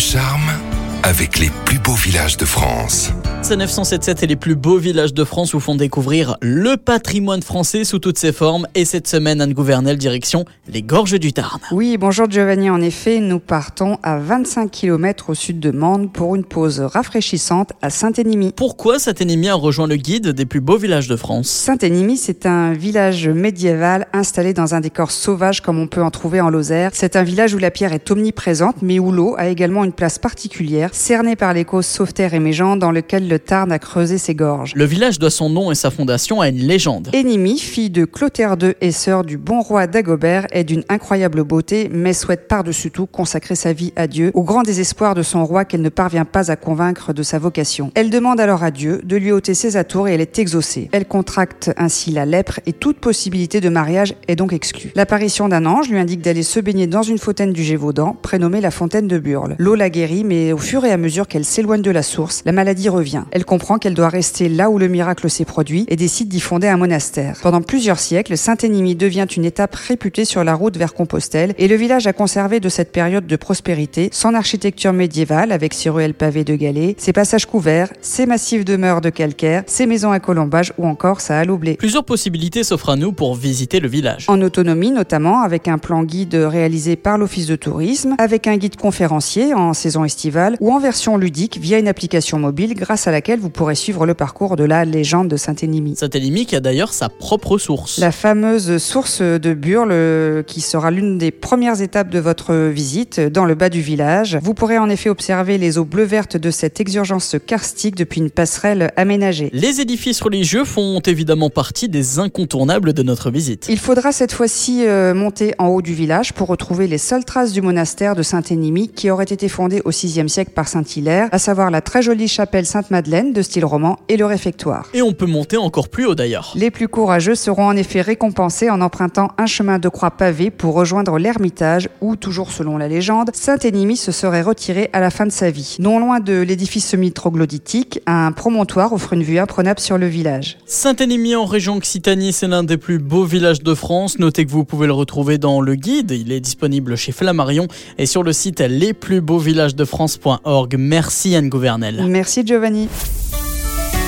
charme avec les plus beaux villages de France. C'est 977 et les plus beaux villages de France vous font découvrir le patrimoine français sous toutes ses formes. Et cette semaine, Anne Gouvernel, direction les Gorges du Tarn. Oui, bonjour Giovanni. En effet, nous partons à 25 km au sud de Mende pour une pause rafraîchissante à Saint-Énimy. Pourquoi Saint-Énimy a rejoint le guide des plus beaux villages de France? Saint-Énimy, c'est un village médiéval installé dans un décor sauvage comme on peut en trouver en Lozère. C'est un village où la pierre est omniprésente, mais où l'eau a également une place particulière, cernée par les causes Sauveterre et Méjean, dans lequel le Tarn a creusé ses gorges. Le village doit son nom et sa fondation à une légende. Énimi, fille de Clotaire II et sœur du bon roi Dagobert, est d'une incroyable beauté, mais souhaite par-dessus tout consacrer sa vie à Dieu, au grand désespoir de son roi qu'elle ne parvient pas à convaincre de sa vocation. Elle demande alors à Dieu de lui ôter ses atours et elle est exaucée. Elle contracte ainsi la lèpre et toute possibilité de mariage est donc exclue. L'apparition d'un ange lui indique d'aller se baigner dans une fontaine du Gévaudan, prénommée la fontaine de Burle. L'eau la guérit, mais au fur et à mesure qu'elle s'éloigne de la source, la maladie revient. Elle comprend qu'elle doit rester là où le miracle s'est produit et décide d'y fonder un monastère. Pendant plusieurs siècles, Saint-Énimy devient une étape réputée sur la route vers Compostelle et le village a conservé de cette période de prospérité son architecture médiévale avec ses ruelles pavées de galets, ses passages couverts, ses massifs de meurs de calcaire, ses maisons à colombage ou encore sa halle au blé. Plusieurs possibilités s'offrent à nous pour visiter le village. En autonomie notamment, avec un plan guide réalisé par l'Office de tourisme, avec un guide conférencier en saison estivale ou en version ludique via une application mobile grâce à laquelle vous pourrez suivre le parcours de la légende de Saint-Énimy. Saint-Énimy qui a d'ailleurs sa propre source. La fameuse source de Burle euh, qui sera l'une des premières étapes de votre visite dans le bas du village. Vous pourrez en effet observer les eaux bleu-vertes de cette exurgence karstique depuis une passerelle aménagée. Les édifices religieux font évidemment partie des incontournables de notre visite. Il faudra cette fois-ci euh, monter en haut du village pour retrouver les seules traces du monastère de Saint-Énimy qui aurait été fondé au VIe siècle par Saint-Hilaire, à savoir la très jolie chapelle Sainte-Madeleine de style roman et le réfectoire. Et on peut monter encore plus haut d'ailleurs. Les plus courageux seront en effet récompensés en empruntant un chemin de croix pavé pour rejoindre l'ermitage où, toujours selon la légende, Saint-Énimy se serait retiré à la fin de sa vie. Non loin de l'édifice semi-troglodytique, un promontoire offre une vue imprenable sur le village. Saint-Énimy en région Occitanie, c'est l'un des plus beaux villages de France. Notez que vous pouvez le retrouver dans le guide. Il est disponible chez Flammarion et sur le site lesplusbeauxvillagesdefrance.org. Merci Anne Gouvernel. Merci Giovanni.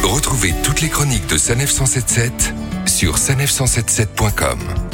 Retrouvez toutes les chroniques de Sanef 177 sur sanef177.com.